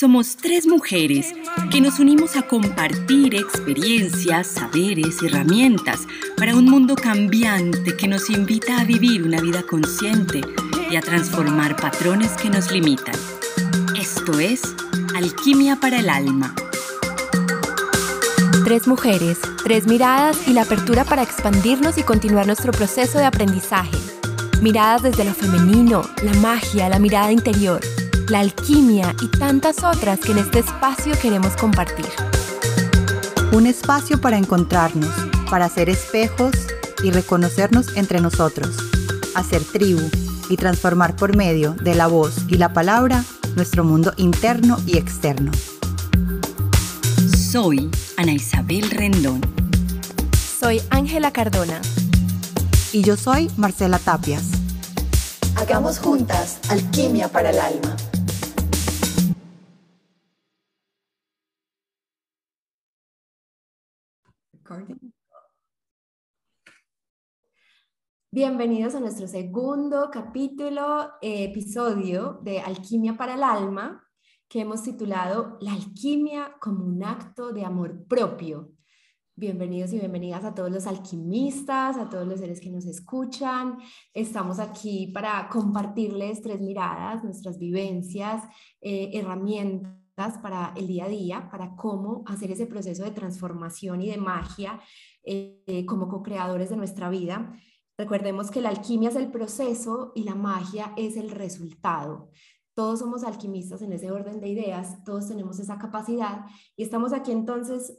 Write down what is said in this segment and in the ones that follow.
Somos tres mujeres que nos unimos a compartir experiencias, saberes, herramientas para un mundo cambiante que nos invita a vivir una vida consciente y a transformar patrones que nos limitan. Esto es Alquimia para el Alma. Tres mujeres, tres miradas y la apertura para expandirnos y continuar nuestro proceso de aprendizaje. Miradas desde lo femenino, la magia, la mirada interior la alquimia y tantas otras que en este espacio queremos compartir. Un espacio para encontrarnos, para ser espejos y reconocernos entre nosotros, hacer tribu y transformar por medio de la voz y la palabra nuestro mundo interno y externo. Soy Ana Isabel Rendón. Soy Ángela Cardona. Y yo soy Marcela Tapias. Hagamos juntas alquimia para el alma. Bienvenidos a nuestro segundo capítulo, eh, episodio de Alquimia para el Alma, que hemos titulado La alquimia como un acto de amor propio. Bienvenidos y bienvenidas a todos los alquimistas, a todos los seres que nos escuchan. Estamos aquí para compartirles tres miradas, nuestras vivencias, eh, herramientas para el día a día, para cómo hacer ese proceso de transformación y de magia eh, como co-creadores de nuestra vida. Recordemos que la alquimia es el proceso y la magia es el resultado. Todos somos alquimistas en ese orden de ideas, todos tenemos esa capacidad y estamos aquí entonces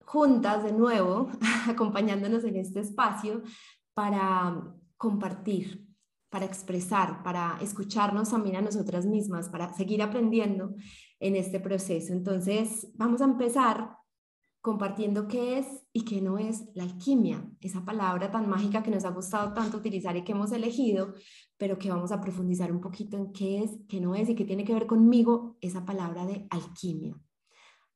juntas de nuevo, acompañándonos en este espacio para compartir, para expresar, para escucharnos también a nosotras mismas, para seguir aprendiendo en este proceso. Entonces, vamos a empezar compartiendo qué es y qué no es la alquimia, esa palabra tan mágica que nos ha gustado tanto utilizar y que hemos elegido, pero que vamos a profundizar un poquito en qué es, qué no es y qué tiene que ver conmigo esa palabra de alquimia.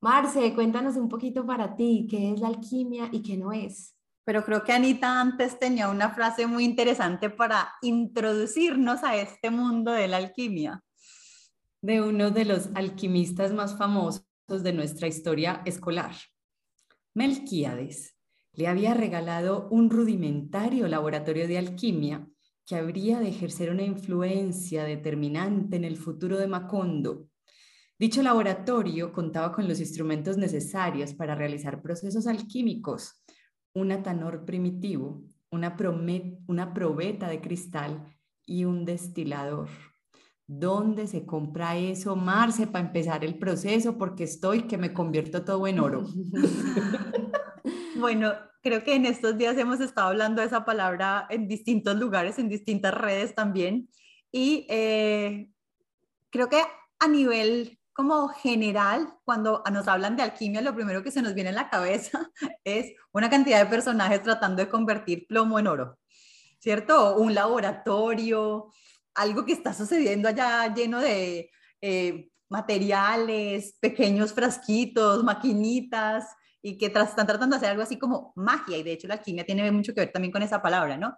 Marce, cuéntanos un poquito para ti, qué es la alquimia y qué no es. Pero creo que Anita antes tenía una frase muy interesante para introducirnos a este mundo de la alquimia de uno de los alquimistas más famosos de nuestra historia escolar. Melquíades le había regalado un rudimentario laboratorio de alquimia que habría de ejercer una influencia determinante en el futuro de Macondo. Dicho laboratorio contaba con los instrumentos necesarios para realizar procesos alquímicos, un atanor primitivo, una, una probeta de cristal y un destilador. ¿Dónde se compra eso, Marce, para empezar el proceso? Porque estoy que me convierto todo en oro. bueno, creo que en estos días hemos estado hablando de esa palabra en distintos lugares, en distintas redes también. Y eh, creo que a nivel como general, cuando nos hablan de alquimia, lo primero que se nos viene en la cabeza es una cantidad de personajes tratando de convertir plomo en oro, ¿cierto? Un laboratorio, algo que está sucediendo allá lleno de eh, materiales, pequeños frasquitos, maquinitas, y que están tratando de hacer algo así como magia, y de hecho la alquimia tiene mucho que ver también con esa palabra, ¿no?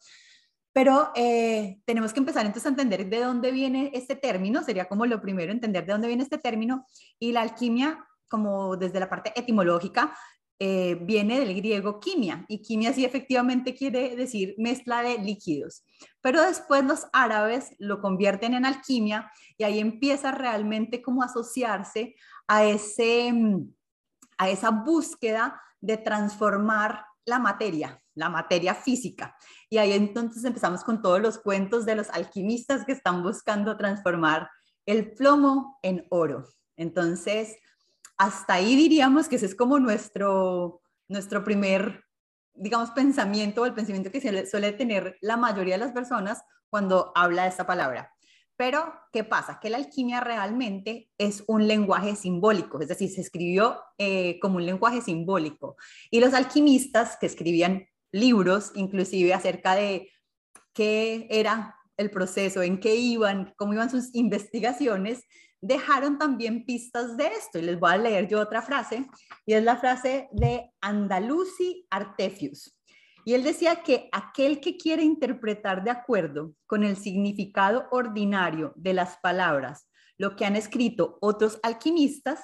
Pero eh, tenemos que empezar entonces a entender de dónde viene este término, sería como lo primero, entender de dónde viene este término, y la alquimia, como desde la parte etimológica, eh, viene del griego quimia, y quimia sí efectivamente quiere decir mezcla de líquidos. Pero después los árabes lo convierten en alquimia y ahí empieza realmente como asociarse a, ese, mm, a esa búsqueda de transformar la materia, la materia física. Y ahí entonces empezamos con todos los cuentos de los alquimistas que están buscando transformar el plomo en oro. Entonces, hasta ahí diríamos que ese es como nuestro, nuestro primer, digamos, pensamiento o el pensamiento que suele tener la mayoría de las personas cuando habla de esta palabra. Pero, ¿qué pasa? Que la alquimia realmente es un lenguaje simbólico, es decir, se escribió eh, como un lenguaje simbólico. Y los alquimistas que escribían libros, inclusive acerca de qué era el proceso, en qué iban, cómo iban sus investigaciones, dejaron también pistas de esto. Y les voy a leer yo otra frase, y es la frase de Andalusi Artefius. Y él decía que aquel que quiere interpretar de acuerdo con el significado ordinario de las palabras lo que han escrito otros alquimistas,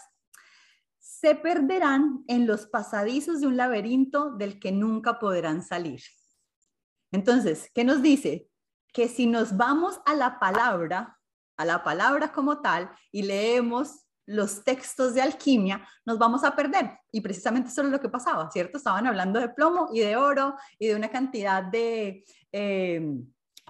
se perderán en los pasadizos de un laberinto del que nunca podrán salir. Entonces, ¿qué nos dice? Que si nos vamos a la palabra, a la palabra como tal, y leemos los textos de alquimia, nos vamos a perder. Y precisamente eso es lo que pasaba, ¿cierto? Estaban hablando de plomo y de oro y de una cantidad de eh,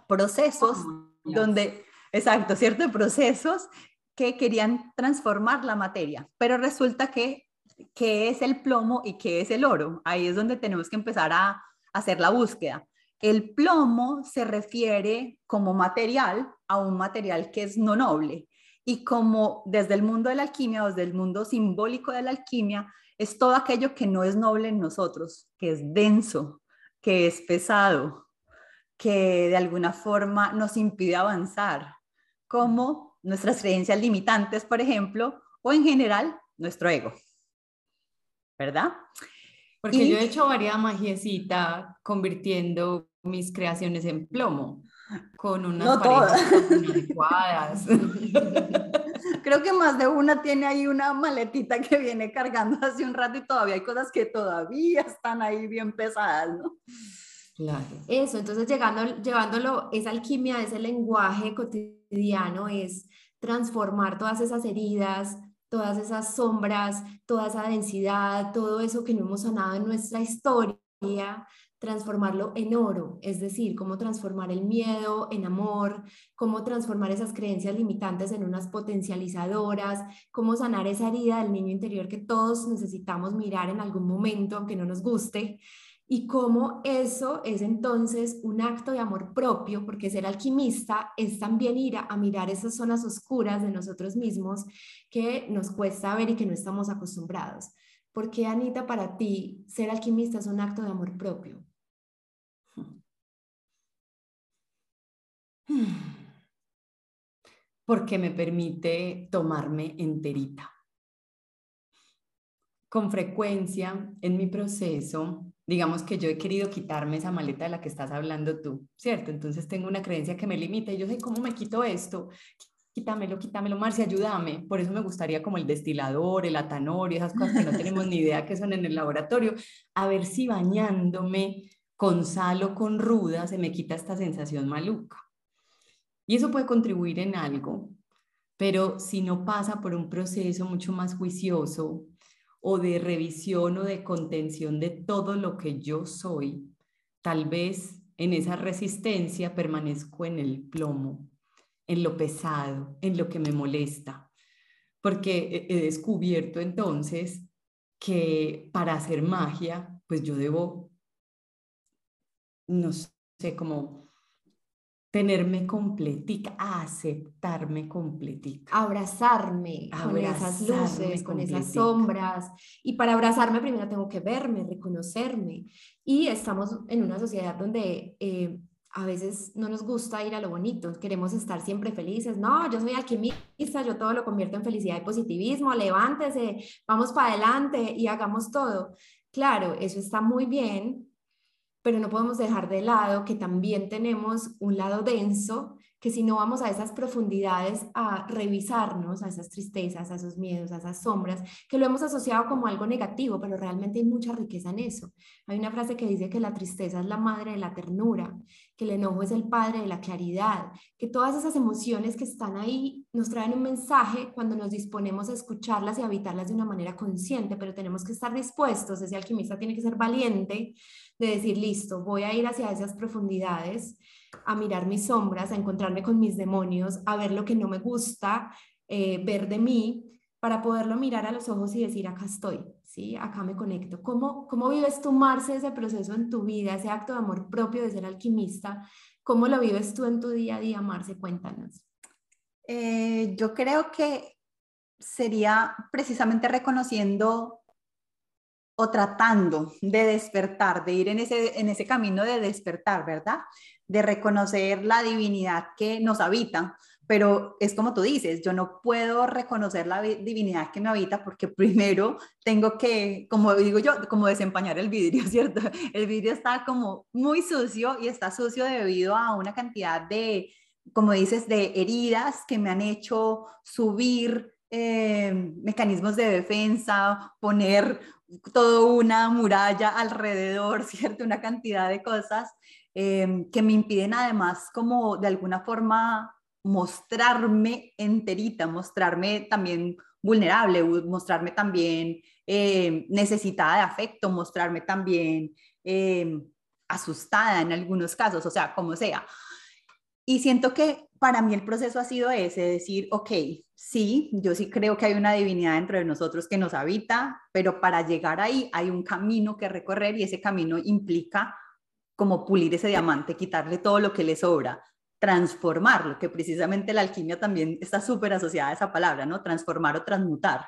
procesos donde, exacto, ¿cierto? Procesos que querían transformar la materia, pero resulta que qué es el plomo y qué es el oro. Ahí es donde tenemos que empezar a hacer la búsqueda. El plomo se refiere como material a un material que es no noble y como desde el mundo de la alquimia o desde el mundo simbólico de la alquimia es todo aquello que no es noble en nosotros, que es denso, que es pesado, que de alguna forma nos impide avanzar, como nuestras creencias limitantes, por ejemplo, o en general nuestro ego. ¿Verdad? Porque yo he hecho varias magiecita convirtiendo mis creaciones en plomo con unas no adecuadas. Creo que más de una tiene ahí una maletita que viene cargando hace un rato y todavía hay cosas que todavía están ahí bien pesadas, ¿no? Claro. Eso, entonces llegando, llevándolo, esa alquimia, ese lenguaje cotidiano es transformar todas esas heridas, todas esas sombras, toda esa densidad, todo eso que no hemos sanado en nuestra historia, transformarlo en oro, es decir, cómo transformar el miedo en amor, cómo transformar esas creencias limitantes en unas potencializadoras, cómo sanar esa herida del niño interior que todos necesitamos mirar en algún momento, aunque no nos guste, y cómo eso es entonces un acto de amor propio, porque ser alquimista es también ir a, mirar esas zonas oscuras de nosotros mismos que nos cuesta ver y que no estamos acostumbrados. ¿Por qué, Anita, para ti ser alquimista es un acto de amor propio? Porque me permite tomarme enterita. Con frecuencia en mi proceso digamos que yo he querido quitarme esa maleta de la que estás hablando tú, ¿cierto? Entonces tengo una creencia que me limita y yo sé, ¿cómo me quito esto? Quítamelo, quítamelo, Marcia, ayúdame. Por eso me gustaría como el destilador, el atanorio, esas cosas que no tenemos ni idea que son en el laboratorio, a ver si bañándome con sal o con ruda se me quita esta sensación maluca. Y eso puede contribuir en algo, pero si no pasa por un proceso mucho más juicioso, o de revisión o de contención de todo lo que yo soy, tal vez en esa resistencia permanezco en el plomo, en lo pesado, en lo que me molesta, porque he descubierto entonces que para hacer magia, pues yo debo, no sé, como tenerme completica, aceptarme completica. Abrazarme, con esas luces, con esas sombras. Y para abrazarme primero tengo que verme, reconocerme. Y estamos en una sociedad donde eh, a veces no nos gusta ir a lo bonito, queremos estar siempre felices. No, yo soy alquimista, yo todo lo convierto en felicidad y positivismo, levántese, vamos para adelante y hagamos todo. Claro, eso está muy bien, pero no podemos dejar de lado que también tenemos un lado denso que si no vamos a esas profundidades a revisarnos, a esas tristezas, a esos miedos, a esas sombras, que lo hemos asociado como algo negativo, pero realmente hay mucha riqueza en eso. Hay una frase que dice que la tristeza es la madre de la ternura, que el enojo es el padre de la claridad, que todas esas emociones que están ahí nos traen un mensaje cuando nos disponemos a escucharlas y habitarlas de una manera consciente, pero tenemos que estar dispuestos, ese alquimista tiene que ser valiente de decir, listo, voy a ir hacia esas profundidades a mirar mis sombras, a encontrarme con mis demonios, a ver lo que no me gusta eh, ver de mí, para poderlo mirar a los ojos y decir, acá estoy, ¿sí? Acá me conecto. ¿Cómo, cómo vives tú, Marce, ese proceso en tu vida, ese acto de amor propio de ser alquimista? ¿Cómo lo vives tú en tu día a día, Marce? Cuéntanos. Eh, yo creo que sería precisamente reconociendo o tratando de despertar, de ir en ese, en ese camino de despertar, ¿verdad? de reconocer la divinidad que nos habita, pero es como tú dices, yo no puedo reconocer la divinidad que me habita porque primero tengo que, como digo yo, como desempañar el vidrio, ¿cierto? El vidrio está como muy sucio y está sucio debido a una cantidad de, como dices, de heridas que me han hecho subir eh, mecanismos de defensa, poner toda una muralla alrededor, ¿cierto? Una cantidad de cosas eh, que me impiden además como de alguna forma mostrarme enterita, mostrarme también vulnerable, mostrarme también eh, necesitada de afecto, mostrarme también asustada en algunos casos, o sea, como sea. Y siento que para mí el proceso ha sido ese, decir, ok, sí, yo sí creo que hay una divinidad dentro de nosotros que nos habita, pero para llegar ahí hay un camino que recorrer y ese camino implica como pulir ese diamante, quitarle todo lo que le sobra, transformarlo, que precisamente la alquimia también está súper asociada a esa palabra, ¿no? Transformar o transmutar.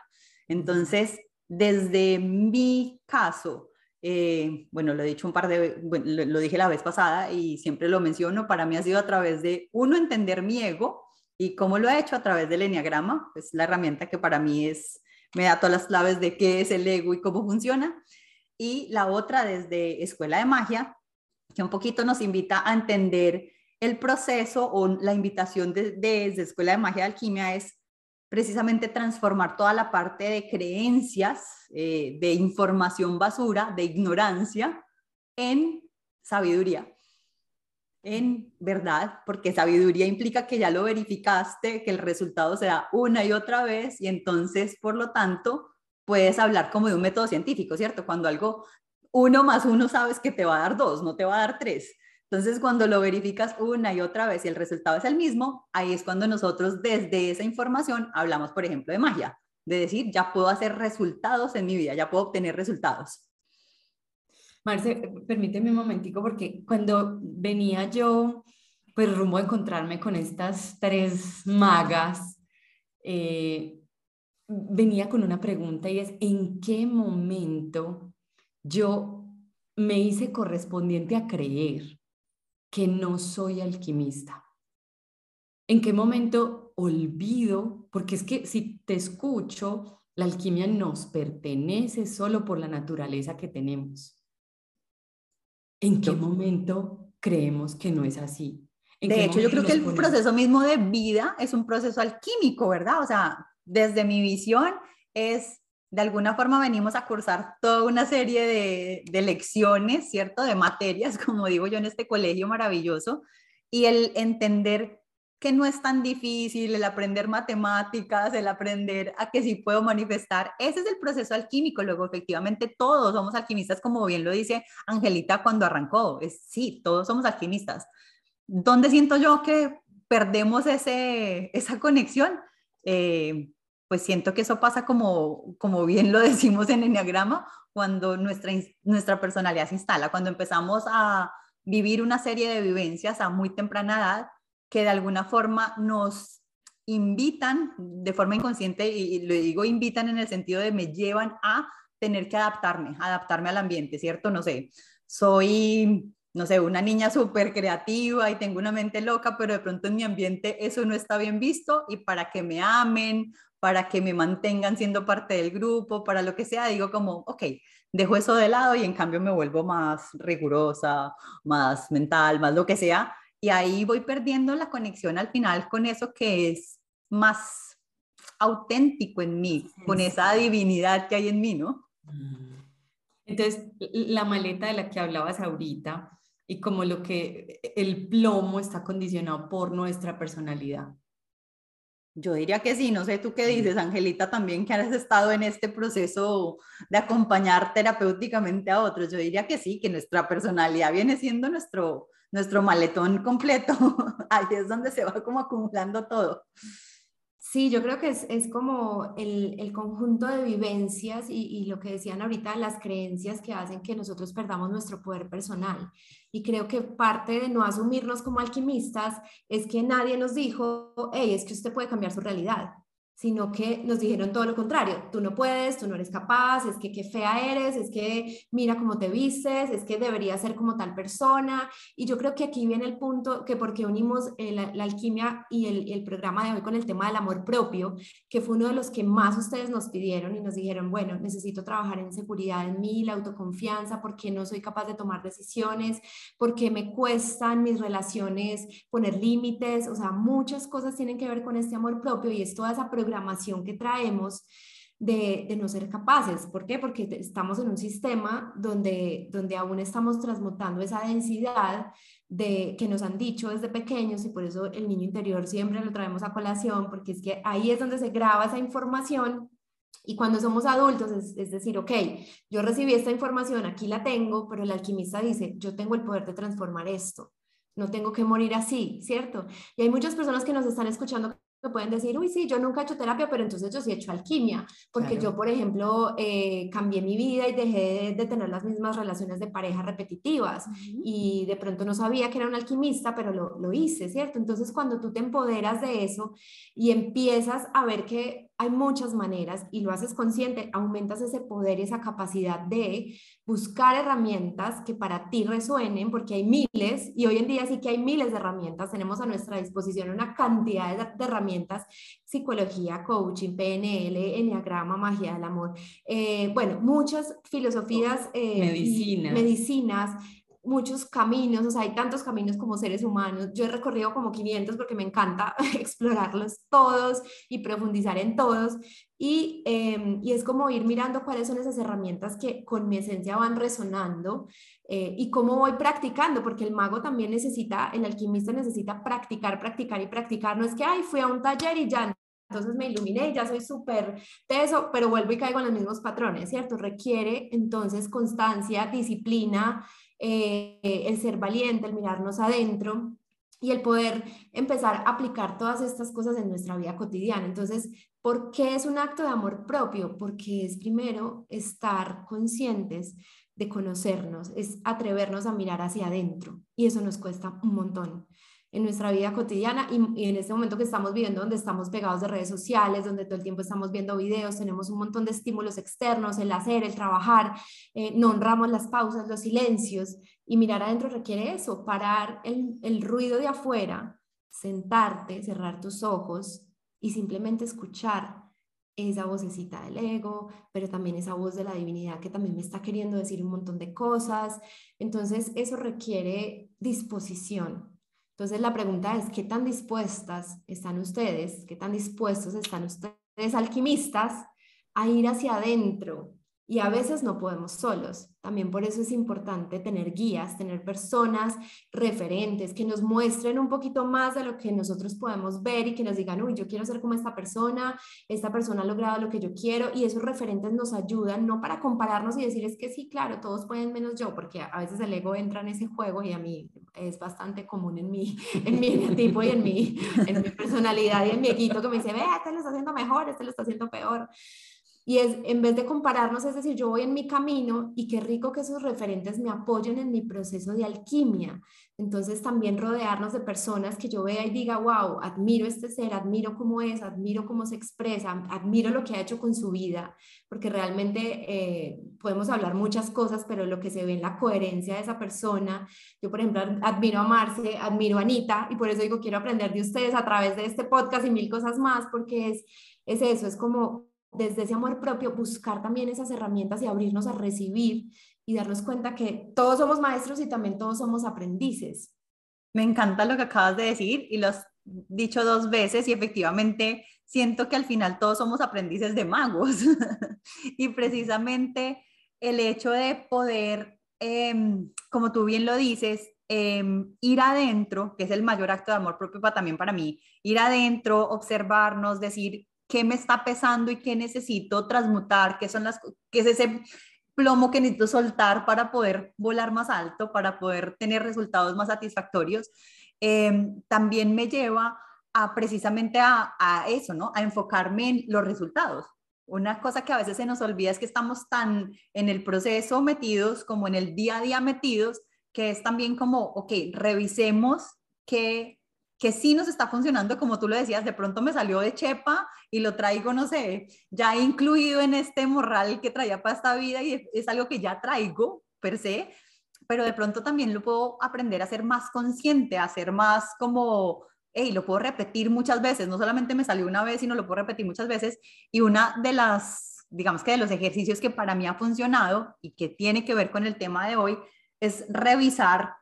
Entonces, desde mi caso, eh, bueno, lo he dicho un par de, bueno, lo, dije la vez pasada y siempre lo menciono, para mí ha sido a través de, uno, entender mi ego y cómo lo he hecho a través del enneagrama, es la herramienta que para mí es, me da todas las claves de qué es el ego y cómo funciona. Y la otra desde Escuela de Magia, que un poquito nos invita a entender el proceso o la invitación de, desde Escuela de Magia de Alquimia es precisamente transformar toda la parte de creencias, eh, de información basura, de ignorancia, en sabiduría, en verdad, porque sabiduría implica que ya lo verificaste, que el resultado se da una y otra vez y entonces, por lo tanto, puedes hablar como de un método científico, ¿cierto? Cuando algo uno más uno sabes que te va a dar dos, no te va a dar tres. Entonces, cuando lo verificas una y otra vez y el resultado es el mismo, ahí es cuando nosotros desde esa información hablamos, por ejemplo, de magia, de decir, ya puedo hacer resultados en mi vida, ya puedo obtener resultados. Marce, permíteme un momentico porque cuando venía yo, pues rumbo a encontrarme con estas tres magas, eh, venía con una pregunta y es, ¿en qué momento yo me hice correspondiente a creer que no soy alquimista? ¿En qué momento olvido? Porque es que si te escucho, la alquimia nos pertenece solo por la naturaleza que tenemos. ¿En qué momento creemos que no es así? De hecho, yo creo que el proceso mismo de vida es un proceso alquímico, ¿verdad? O sea, desde mi visión es de alguna forma venimos a cursar toda una serie de, lecciones, ¿cierto? De materias, como digo yo, en este colegio maravilloso, y el entender que no es tan difícil el aprender matemáticas, el aprender a que sí puedo manifestar. Ese es el proceso alquímico. Luego, efectivamente, todos somos alquimistas, como bien lo dice Angelita cuando arrancó. Es, sí, todos somos alquimistas. ¿Dónde siento yo que perdemos ese, esa conexión? Eh, pues siento que eso pasa como, como bien lo decimos en Enneagrama, cuando nuestra, nuestra personalidad se instala, cuando empezamos a vivir una serie de vivencias a muy temprana edad que de alguna forma nos invitan de forma inconsciente, y, lo digo invitan en el sentido de me llevan a tener que adaptarme, adaptarme al ambiente, ¿cierto? No sé, soy, no sé, una niña súper creativa y tengo una mente loca, pero de pronto en mi ambiente eso no está bien visto y para que me amen, para que me mantengan siendo parte del grupo, para lo que sea, digo como, ok, dejo eso de lado y en cambio me vuelvo más rigurosa, más mental, más lo que sea, y ahí voy perdiendo la conexión al final con eso que es más auténtico en mí, con esa divinidad que hay en mí, ¿no? Mm. Entonces, la maleta de la que hablabas ahorita y como lo que el plomo está condicionado por nuestra personalidad. Yo diría que sí, no sé tú qué dices, Angelita, también que has estado en este proceso de acompañar terapéuticamente a otros. Yo diría que sí, que nuestra personalidad viene siendo nuestro, nuestro maletón completo. Ahí es donde se va como acumulando todo. Sí, yo creo que es, es como el, el, conjunto de vivencias y, y, lo que decían ahorita, las creencias que hacen que nosotros perdamos nuestro poder personal. Y creo que parte de no asumirnos como alquimistas es que nadie nos dijo, hey, es que usted puede cambiar su realidad. Sino que nos dijeron todo lo contrario, tú no puedes, tú no eres capaz, es que qué fea eres, es que mira cómo te vistes, es que deberías ser como tal persona. Y yo creo que aquí viene el punto que porque unimos eh, la, alquimia y el, el, programa de hoy con el tema del amor propio, que fue uno de los que más ustedes nos pidieron y nos dijeron, bueno, necesito trabajar en seguridad en mí, la autoconfianza, porque no soy capaz de tomar decisiones, porque me cuestan mis relaciones poner límites, o sea, muchas cosas tienen que ver con este amor propio y es toda esa programación que traemos de, de, no ser capaces. ¿Por qué? Porque estamos en un sistema donde, donde aún estamos transmutando esa densidad de, que nos han dicho desde pequeños y por eso el niño interior siempre lo traemos a colación, porque es que ahí es donde se graba esa información y cuando somos adultos, es, es, decir, ok, yo recibí esta información, aquí la tengo, pero el alquimista dice, yo tengo el poder de transformar esto, no tengo que morir así, ¿cierto? Y hay muchas personas que nos están escuchando que pueden decir, uy, sí, yo nunca he hecho terapia, pero entonces yo sí he hecho alquimia, porque yo, por ejemplo, eh, cambié mi vida y dejé de, tener las mismas relaciones de pareja repetitivas. Y de pronto no sabía que era un alquimista, pero lo, lo hice, ¿cierto? Entonces, cuando tú te empoderas de eso y empiezas a ver que hay muchas maneras y lo haces consciente, aumentas ese poder y esa capacidad de buscar herramientas que para ti resuenen, porque hay miles, y hoy en día sí que hay miles de herramientas, tenemos a nuestra disposición una cantidad de, herramientas, psicología, coaching, PNL, enneagrama, magia del amor, eh, bueno, muchas filosofías, eh, medicinas. medicinas muchos caminos, o sea, hay tantos caminos como seres humanos. Yo he recorrido como 500 porque me encanta explorarlos todos y profundizar en todos. Y, em, y es como ir mirando cuáles son esas herramientas que con mi esencia van resonando eh, y cómo voy practicando, porque el mago también necesita, el alquimista necesita practicar, practicar y practicar. No es que, ay, fui a un taller y ya entonces me iluminé y ya soy súper teso, pero vuelvo y caigo en los mismos patrones, ¿cierto? Requiere entonces constancia, disciplina, eh, el ser valiente, el mirarnos adentro y el poder empezar a aplicar todas estas cosas en nuestra vida cotidiana. Entonces, ¿por qué es un acto de amor propio? Porque es primero estar conscientes de conocernos, es atrevernos a mirar hacia adentro y eso nos cuesta un montón en nuestra vida cotidiana y, en este momento que estamos viviendo donde estamos pegados de redes sociales, donde todo el tiempo estamos viendo videos, tenemos un montón de estímulos externos, el hacer, el trabajar, eh, no honramos las pausas, los silencios y mirar adentro requiere eso, parar el, el ruido de afuera, sentarte, cerrar tus ojos y simplemente escuchar esa vocecita del ego, pero también esa voz de la divinidad que también me está queriendo decir un montón de cosas. Entonces, eso requiere disposición, entonces la pregunta es, ¿qué tan dispuestas están ustedes, qué tan dispuestos están ustedes alquimistas a ir hacia adentro y a veces no podemos solos. También por eso es importante tener guías, tener personas referentes que nos muestren un poquito más de lo que nosotros podemos ver y que nos digan, uy, yo quiero ser como esta persona, esta persona ha logrado lo que yo quiero y esos referentes nos ayudan no para compararnos y decir es que sí, claro, todos pueden menos yo, porque a veces el ego entra en ese juego y a mí es bastante común en mi, en mi tipo y en mi, en mi personalidad y en mi equipo que me dice, ve, este lo está haciendo mejor, este lo está haciendo peor. Y es, en vez de compararnos, es decir, yo voy en mi camino y qué rico que esos referentes me apoyen en mi proceso de alquimia. Entonces también rodearnos de personas que yo vea y diga, wow, admiro este ser, admiro cómo es, admiro cómo se expresa, admiro lo que ha hecho con su vida, porque realmente eh, podemos hablar muchas cosas, pero lo que se ve en la coherencia de esa persona, yo por ejemplo admiro a Marce, admiro a Anita y por eso digo, quiero aprender de ustedes a través de este podcast y mil cosas más, porque es, es eso, es como desde ese amor propio, buscar también esas herramientas y abrirnos a recibir y darnos cuenta que todos somos maestros y también todos somos aprendices. Me encanta lo que acabas de decir y lo has dicho dos veces y efectivamente siento que al final todos somos aprendices de magos y precisamente el hecho de poder, em, como tú bien lo dices, em, ir adentro, que es el mayor acto de amor propio también para mí, ir adentro, observarnos, decir, qué me está pesando y qué necesito transmutar, qué, son las, qué es ese plomo que necesito soltar para poder volar más alto, para poder tener resultados más satisfactorios, em, también me lleva a precisamente a, a, eso, ¿no? A enfocarme en los resultados. Una cosa que a veces se nos olvida es que estamos tan en el proceso metidos como en el día a día metidos, que es también como, ok, revisemos qué que sí nos está funcionando, como tú lo decías, de pronto me salió de chepa y lo traigo, no sé, ya incluido en este morral que traía para esta vida y es algo que ya traigo per se, pero de pronto también lo puedo aprender a ser más consciente, a ser más como, hey, lo puedo repetir muchas veces, no solamente me salió una vez, sino lo puedo repetir muchas veces. Y una de las, digamos que de los ejercicios que para mí ha funcionado y que tiene que ver con el tema de hoy, es revisar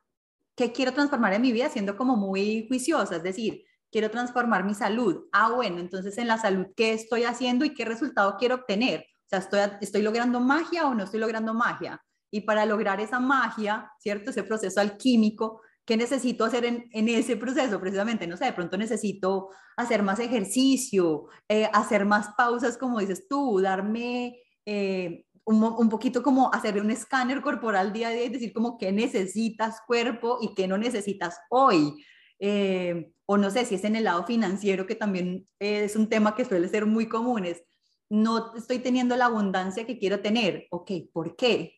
¿qué quiero transformar en mi vida? Siendo como muy juiciosa, es decir, quiero transformar mi salud. Ah, bueno, entonces en la salud, ¿qué estoy haciendo y qué resultado quiero obtener? O sea, ¿estoy, estoy logrando magia o no estoy logrando magia? Y para lograr esa magia, ¿cierto? Ese proceso alquímico, ¿qué necesito hacer en, en ese proceso? Precisamente, no sé, de pronto necesito hacer más ejercicio, eh, hacer más pausas, como dices tú, darme... Eh, un, poquito como hacer un escáner corporal día a día y decir como qué necesitas cuerpo y qué no necesitas hoy. Eh, o no sé si es en el lado financiero, que también es un tema que suele ser muy común, es no estoy teniendo la abundancia que quiero tener. Ok, ¿por qué?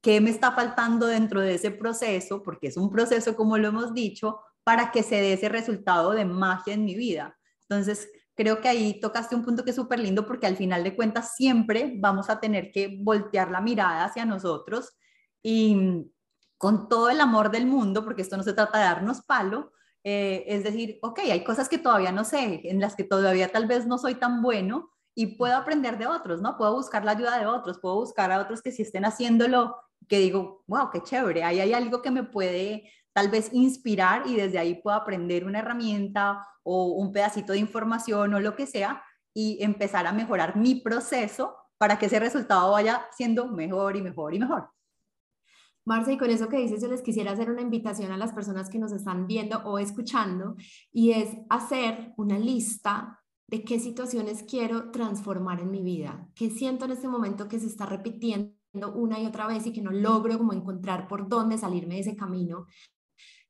¿Qué me está faltando dentro de ese proceso? Porque es un proceso, como lo hemos dicho, para que se dé ese resultado de magia en mi vida. Entonces, creo que ahí tocaste un punto que es súper lindo porque al final de cuentas siempre vamos a tener que voltear la mirada hacia nosotros y con todo el amor del mundo, porque esto no se trata de darnos palo, eh, es decir, ok, hay cosas que todavía no sé, en las que todavía tal vez no soy tan bueno y puedo aprender de otros, ¿no? Puedo buscar la ayuda de otros, puedo buscar a otros que sí estén haciéndolo, que digo, wow, qué chévere, ahí hay algo que me puede tal vez inspirar y desde ahí puedo aprender una herramienta o un pedacito de información o lo que sea y empezar a mejorar mi proceso para que ese resultado vaya siendo mejor y mejor y mejor. Marce, y con eso que dices, yo les quisiera hacer una invitación a las personas que nos están viendo o escuchando, y es hacer una lista de qué situaciones quiero transformar en mi vida, qué siento en este momento que se está repitiendo una y otra vez y que no logro como encontrar por dónde salirme de ese camino.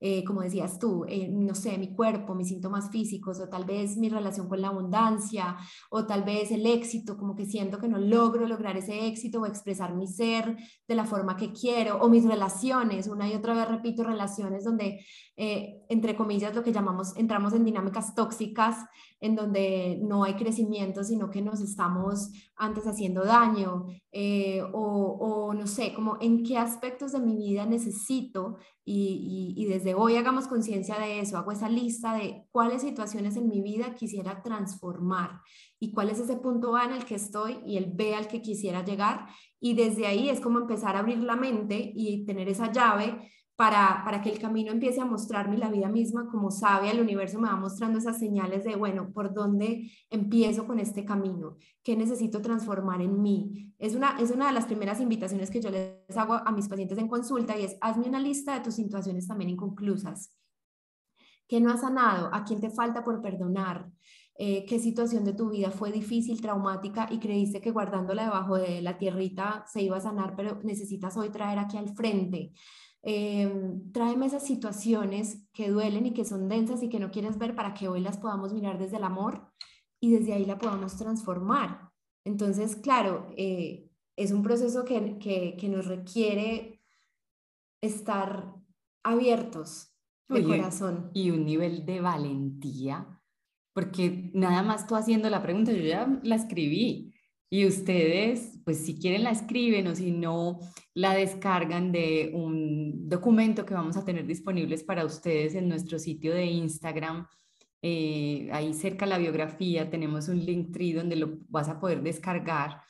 Eh, como decías tú, eh, no sé, mi cuerpo, mis síntomas físicos, o tal vez mi relación con la abundancia, o tal vez el éxito, como que siento que no logro lograr ese éxito o expresar mi ser de la forma que quiero, o mis relaciones, una y otra vez repito, relaciones donde, eh, entre comillas, lo que llamamos, entramos en dinámicas tóxicas, en donde no hay crecimiento, sino que nos estamos antes haciendo daño, o, o, no sé, como en qué aspectos de mi vida necesito y, y, desde hoy hagamos conciencia de eso, hago esa lista de cuáles situaciones en mi vida quisiera transformar y cuál es ese punto A en el que estoy y el B al que quisiera llegar. Y desde ahí es como empezar a abrir la mente y tener esa llave para, para que el camino empiece a mostrarme la vida misma como sabe, el universo me va mostrando esas señales de, bueno, ¿por dónde empiezo con este camino? ¿Qué necesito transformar en mí? Es una, es una de las primeras invitaciones que yo les hago a mis pacientes en consulta y es, hazme una lista de tus situaciones también inconclusas. ¿Qué no has sanado? ¿A quién te falta por perdonar? Eh, qué situación de tu vida fue difícil, traumática y creíste que guardándola debajo de la tierrita se iba a sanar, pero necesitas hoy traer aquí al frente. Em, tráeme esas situaciones que duelen y que son densas y que no quieres ver para que hoy las podamos mirar desde el amor y desde ahí la podamos transformar. Entonces, claro, eh, es un proceso que, que, que, nos requiere estar abiertos de corazón. Y un nivel de valentía, porque nada más tú haciendo la pregunta, yo ya la escribí, y ustedes, pues si quieren la escriben o si no, la descargan de un documento que vamos a tener disponibles para ustedes en nuestro sitio de Instagram. Eh, ahí cerca la biografía tenemos un link tree donde lo vas a poder descargar.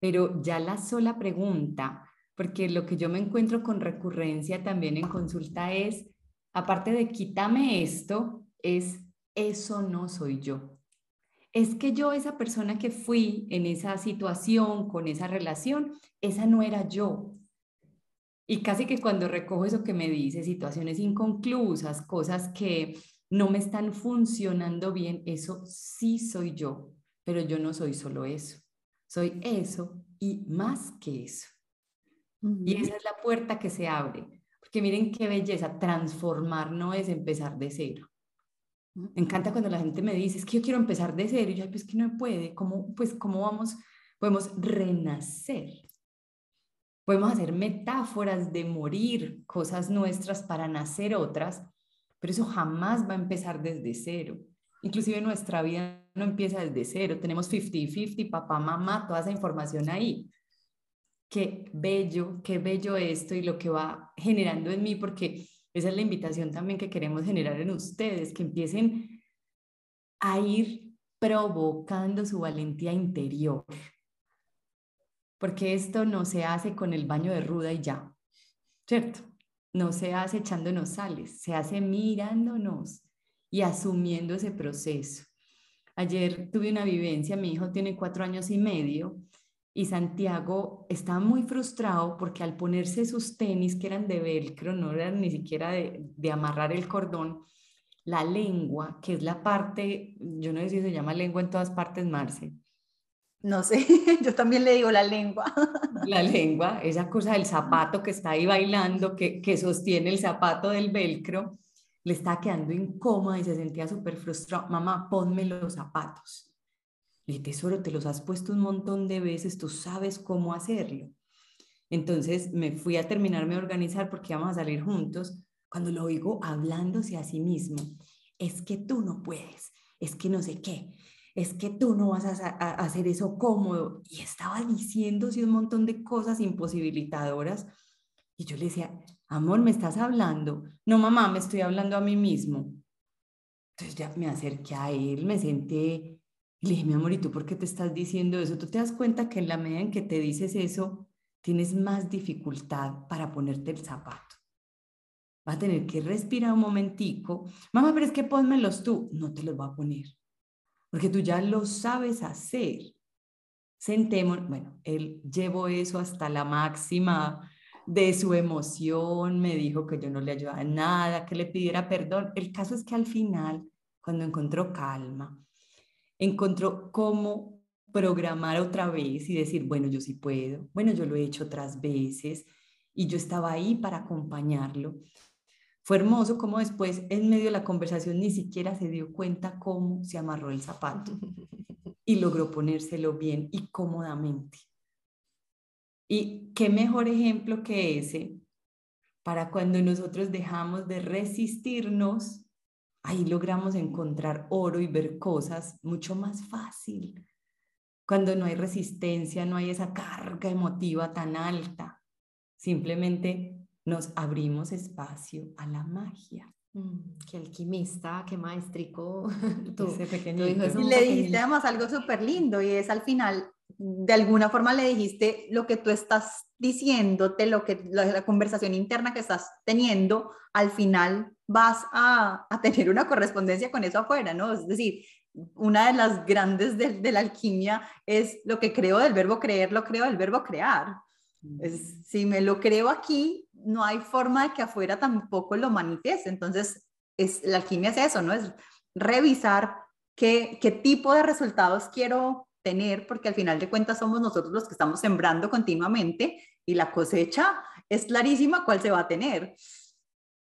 Pero ya la sola pregunta, porque lo que yo me encuentro con recurrencia también en consulta es, aparte de quítame esto, es eso no soy yo es que yo, esa persona que fui en esa situación, con esa relación, esa no era yo. Y casi que cuando recojo eso que me dice, situaciones inconclusas, cosas que no me están funcionando bien, eso sí soy yo, pero yo no soy solo eso. Soy eso y más que eso. Y esa es la puerta que se abre. Porque miren qué belleza, transformar no es empezar de cero. Me encanta cuando la gente me dice, es que yo quiero empezar de cero, y yo, pues que no puede, ¿cómo, pues, cómo vamos, podemos renacer? Podemos hacer metáforas de morir cosas nuestras para nacer otras, pero eso jamás va a empezar desde cero. Inclusive nuestra vida no empieza desde cero, tenemos 50-50, papá, mamá, toda esa información ahí. Qué bello, qué bello esto y lo que va generando en mí, porque esa es la invitación también que queremos generar en ustedes, que empiecen a ir provocando su valentía interior. Porque esto no se hace con el baño de ruda y ya, ¿cierto? No se hace echándonos sales, se hace mirándonos y asumiendo ese proceso. Ayer tuve una vivencia, mi hijo tiene cuatro años y medio y Santiago estaba muy frustrado porque al ponerse sus tenis que eran de velcro, no eran ni siquiera de, de, amarrar el cordón, la lengua, que es la parte, yo no sé si se llama lengua en todas partes, Marce. No sé, yo también le digo la lengua. La lengua, esa cosa del zapato que está ahí bailando, que, que sostiene el zapato del velcro, le estaba quedando incómoda y se sentía súper frustrado. Mamá, ponme los zapatos. Le tesoro, te los has puesto un montón de veces, tú sabes cómo hacerlo. Entonces me fui a terminarme de organizar porque íbamos a salir juntos. Cuando lo oigo hablándose a sí mismo, es que tú no puedes, es que no sé qué, es que tú no vas a, hacer eso cómodo. Y estaba diciéndose un montón de cosas imposibilitadoras. Y yo le decía, amor, ¿me estás hablando? No, mamá, me estoy hablando a mí mismo. Entonces ya me acerqué a él, me senté y le dije, mi amor, ¿y tú por qué te estás diciendo eso? Tú te das cuenta que en la medida en que te dices eso, tienes más dificultad para ponerte el zapato. Vas a tener que respirar un momentico. Mamá, pero es que pónmelos tú. No te los voy a poner, porque tú ya lo sabes hacer. Sentemos, bueno, él llevó eso hasta la máxima de su emoción, me dijo que yo no le ayudaba en nada, que le pidiera perdón. El caso es que al final, cuando encontró calma, encontró cómo programar otra vez y decir, bueno, yo sí puedo, bueno, yo lo he hecho otras veces y yo estaba ahí para acompañarlo. Fue hermoso como después, en medio de la conversación, ni siquiera se dio cuenta cómo se amarró el zapato y logró ponérselo bien y cómodamente. Y qué mejor ejemplo que ese para cuando nosotros dejamos de resistirnos, ahí logramos encontrar oro y ver cosas mucho más fácil. Cuando no hay resistencia, no hay esa carga emotiva tan alta. Simplemente nos abrimos espacio a la magia. Mm, qué alquimista, qué maestrico. Tú, Ese pequeñito. y le dijiste además algo súper lindo y es al final de alguna forma le dijiste lo que tú estás diciéndote, lo que la, conversación interna que estás teniendo, al final vas a, a, tener una correspondencia con eso afuera, ¿no? Es decir, una de las grandes de, de la alquimia es lo que creo del verbo creer, lo creo del verbo crear. Es, si me lo creo aquí, no hay forma de que afuera tampoco lo manifieste. Entonces, es, la alquimia es eso, ¿no? Es revisar qué, qué tipo de resultados quiero tener, porque al final de cuentas somos nosotros los que estamos sembrando continuamente y la cosecha es clarísima cuál se va a tener.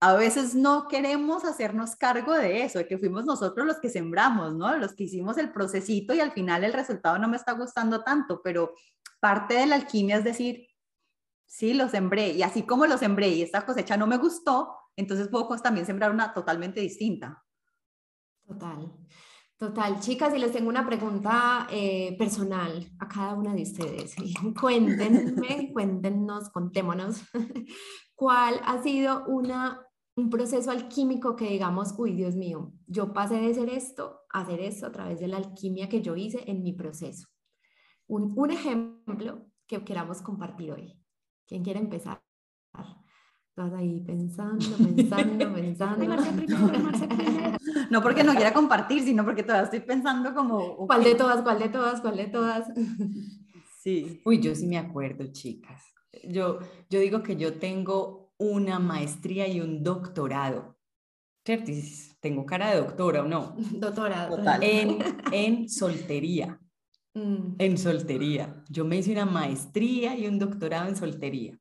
A veces no queremos hacernos cargo de eso, de que fuimos nosotros los que sembramos, ¿no? Los que hicimos el procesito y al final el resultado no me está gustando tanto, pero parte de la alquimia es decir, sí, lo sembré y así como lo sembré y esta cosecha no me gustó, entonces puedo también sembrar una totalmente distinta. Total. Total, chicas, y les tengo una pregunta eh, personal a cada una de ustedes. Cuéntenme, cuéntenos, contémonos, ¿cuál ha sido una, un proceso alquímico que digamos, uy, Dios mío, yo pasé de ser esto a hacer esto a través de la alquimia que yo hice en mi proceso? Un, un ejemplo que queramos compartir hoy. ¿Quién quiere empezar? Estás ahí pensando, pensando, pensando. no porque no quiera compartir, sino porque todavía estoy pensando como... ¿Cuál de todas, cuál de todas, cuál de todas? sí. Uy, yo sí me acuerdo, chicas. Yo, yo digo que yo tengo una maestría y un doctorado. ¿Cierto? ¿Tengo cara de doctora o no? Doctora. Total. En, en soltería. Mm. En soltería. Yo me hice una maestría y un doctorado en soltería.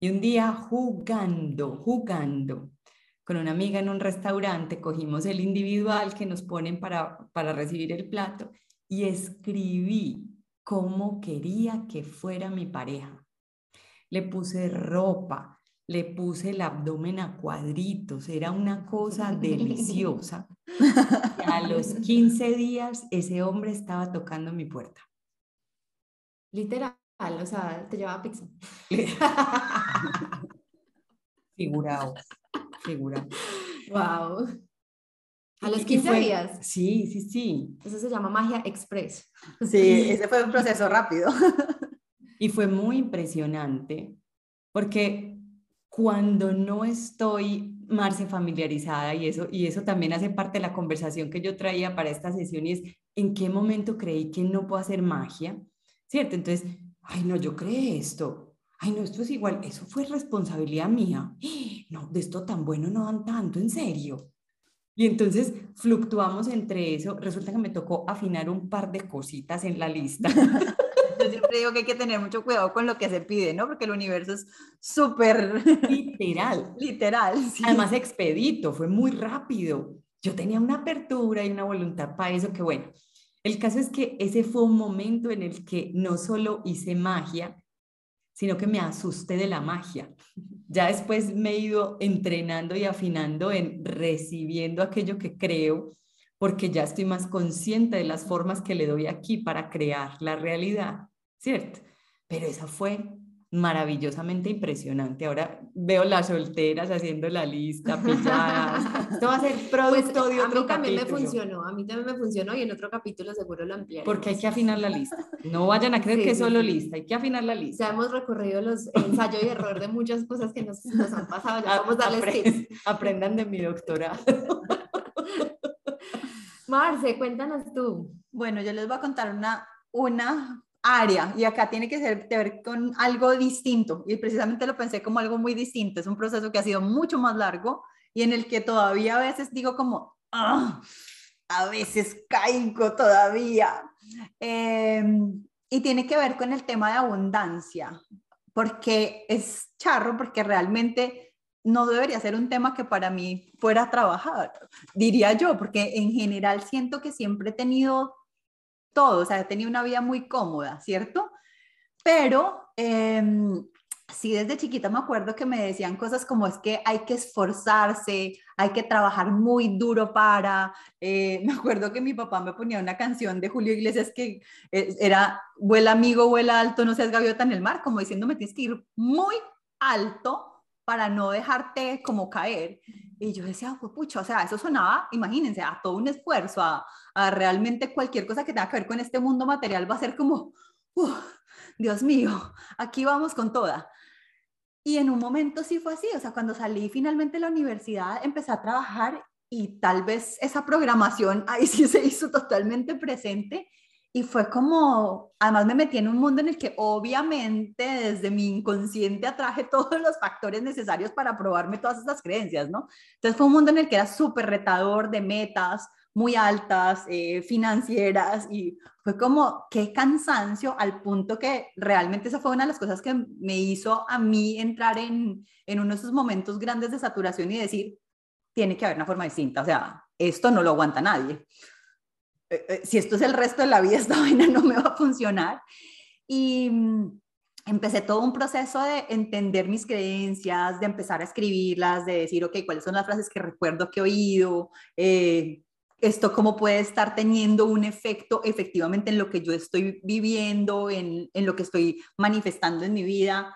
Y un día jugando, jugando con una amiga en un restaurante, cogimos el individual que nos ponen para, para recibir el plato y escribí cómo quería que fuera mi pareja. Le puse ropa, le puse el abdomen a cuadritos, era una cosa deliciosa. Y a los 15 días ese hombre estaba tocando mi puerta. Literal, o sea, te llevaba pizza. Figurado, figurado. Wow. A los Y 15 fue- días. Sí, sí, sí. Eso se llama magia express. Sí, ese fue un proceso rápido. Y fue muy impresionante porque cuando no estoy, Marce, familiarizada y eso, y eso también hace parte de la conversación que yo traía para esta sesión y es, ¿en qué momento creí que no puedo hacer magia? ¿Cierto? Entonces, ay, no, yo creé esto. Ay, no, esto es igual, eso fue responsabilidad mía. No, de esto tan bueno no dan tanto, en serio. Y entonces fluctuamos entre eso. Resulta que me tocó afinar un par de cositas en la lista. Yo siempre digo que hay que tener mucho cuidado con lo que se pide, ¿no? Porque el universo es súper Literal. literal. sí. Además, expedito, fue muy rápido. Yo tenía una apertura y una voluntad para eso, que bueno. El caso es que ese fue un momento en el que no solo hice magia, sino que me asusté de la magia. Ya después me he ido entrenando y afinando en recibiendo aquello que creo, porque ya estoy más consciente de las formas que le doy aquí para crear la realidad, ¿cierto? Pero esa fue maravillosamente impresionante. Ahora veo las solteras haciendo la lista, pilladas. Esto va a ser Pues producto de a otro mí también me capítulo. funcionó, a mí también me funcionó y en otro capítulo seguro lo ampliaré. Porque hay que afinar la lista. No vayan a creer Sí, que es sí, solo sí. lista, hay que afinar la Ya lista. hemos recorrido los ensayo y error de muchas cosas que nos, nos han pasado, ya A- vamos a darles tips. Aprendan de mi doctorado. Marce, cuéntanos tú. Bueno, yo les voy a contar una, una área y acá tiene que ser, que ver con algo distinto y precisamente lo pensé como algo muy distinto. Es un proceso que ha sido mucho más largo y en el que todavía a veces digo como, "Ah, a veces caigo todavía. Em, y tiene que ver con el tema de abundancia, porque es charro, porque realmente no debería ser un tema que para mí fuera trabajar, diría yo, porque en general siento que siempre he tenido todo, o sea, tenido una vida muy cómoda, ¿cierto? Pero em, sí, desde chiquita me acuerdo que me decían cosas como es que hay que esforzarse, hay que trabajar muy duro para, eh, me acuerdo que mi papá me ponía una canción de Julio Iglesias que eh, era, vuela amigo, vuela alto, no seas gaviota en el mar, como diciéndome tienes que ir muy alto para no dejarte como caer. Y yo decía, "Jue pucha, o sea, eso sonaba, imagínense, a todo un esfuerzo, a, a realmente cualquier cosa que tenga que ver con este mundo material va a ser como, "Uf, Dios mío, aquí vamos con toda. Y en un momento sí fue así, o sea, cuando salí finalmente de la universidad, empecé a trabajar y tal vez esa programación ahí sí se hizo totalmente presente y fue como, además me metí en un mundo en el que obviamente desde mi inconsciente atraje todos los factores necesarios para probarme todas esas creencias, ¿no? Entonces fue un mundo en el que era súper retador de metas muy altas, eh, financieras, y fue como, qué cansancio, al punto que realmente esa fue una de las cosas que me hizo a mí entrar en, en uno de esos momentos grandes de saturación y decir, tiene que haber una forma distinta, o sea, esto no lo aguanta nadie. Eh, eh, si esto es el resto de la vida, esta vaina no me va a funcionar. Y mm, empecé todo un proceso de entender mis creencias, de empezar a escribirlas, de decir, ok, cuáles son las frases que recuerdo que he oído, eh, esto cómo puede estar teniendo un efecto efectivamente en lo que yo estoy viviendo, en, en lo que estoy manifestando en mi vida.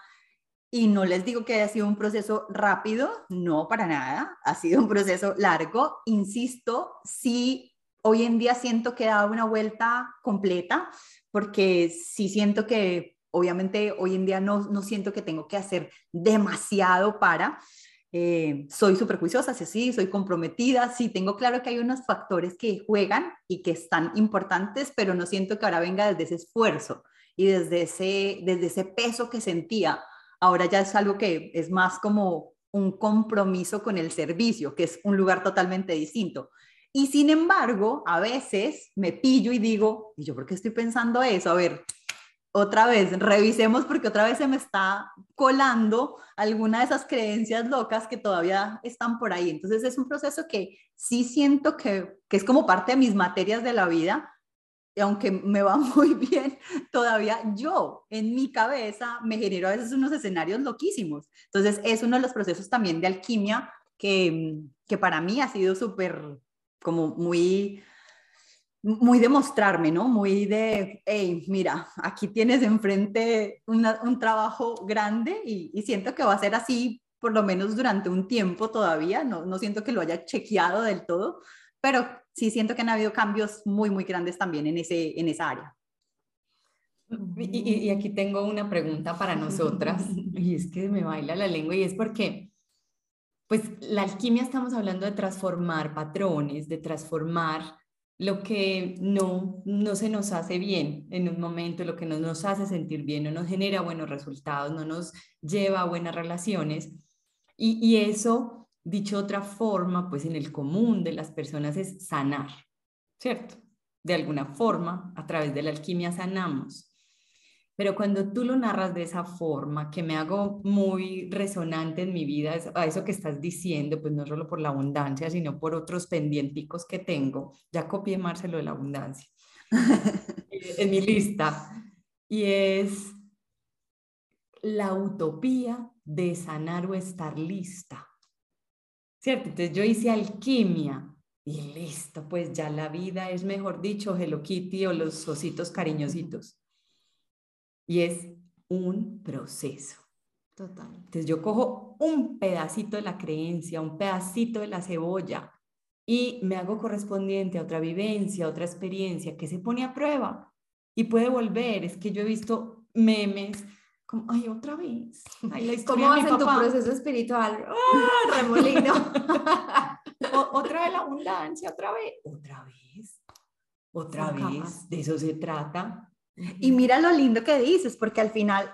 Y no les digo que haya sido un proceso rápido, no para nada, ha sido un proceso largo. Insisto, sí, hoy en día siento que he dado una vuelta completa, porque sí siento que obviamente hoy en día no, no siento que tengo que hacer demasiado para. Eh, soy súper juiciosa, sí, sí, soy comprometida, sí, tengo claro que hay unos factores que juegan y que están importantes, pero no siento que ahora venga desde ese esfuerzo y desde ese, desde ese peso que sentía. Ahora ya es algo que es más como un compromiso con el servicio, que es un lugar totalmente distinto. Y sin embargo, a veces me pillo y digo, ¿y yo por qué estoy pensando eso? A ver, otra vez, revisemos porque otra vez se me está colando alguna de esas creencias locas que todavía están por ahí. Entonces es un proceso que sí siento que, que es como parte de mis materias de la vida, aunque me va muy bien, todavía yo en mi cabeza me genero a veces unos escenarios loquísimos. Entonces es uno de los procesos también de alquimia que, que para mí ha sido súper como muy muy de mostrarme, ¿no? Muy de, hey, mira, aquí tienes enfrente un trabajo grande y, y, siento que va a ser así por lo menos durante un tiempo todavía, no, no siento que lo haya chequeado del todo, pero sí siento que han habido cambios muy, muy grandes también en, ese, en esa área. Y, y, aquí tengo una pregunta para nosotras, y es que me baila la lengua, y es porque, pues la alquimia estamos hablando de transformar patrones, de transformar lo que no, no se nos hace bien en un momento, lo que no nos hace sentir bien, no nos genera buenos resultados, no nos lleva a buenas relaciones. Y, eso, dicho de otra forma, pues en el común de las personas es sanar, ¿cierto? De alguna forma, a través de la alquimia sanamos. Pero cuando tú lo narras de esa forma, que me hago muy resonante en mi vida, a eso que estás diciendo, pues no solo por la abundancia, sino por otros pendienticos que tengo. Ya copié Marcelo de la abundancia en mi lista. Y es la utopía de sanar o estar lista. ¿Cierto? Entonces yo hice alquimia y listo, pues ya la vida es, mejor dicho, Hello Kitty o los ositos cariñositos. Y es un proceso. Total. Entonces yo cojo un pedacito de la creencia, un pedacito de la cebolla y me hago correspondiente a otra vivencia, a otra experiencia que se pone a prueba y puede volver. Es que yo he visto memes ay, otra vez. ¿Cómo vas en tu proceso espiritual? ¡Ah, remolino! otra vez la abundancia, otra vez, otra vez, otra vez, de eso se trata. Y mira lo lindo que dices, porque al final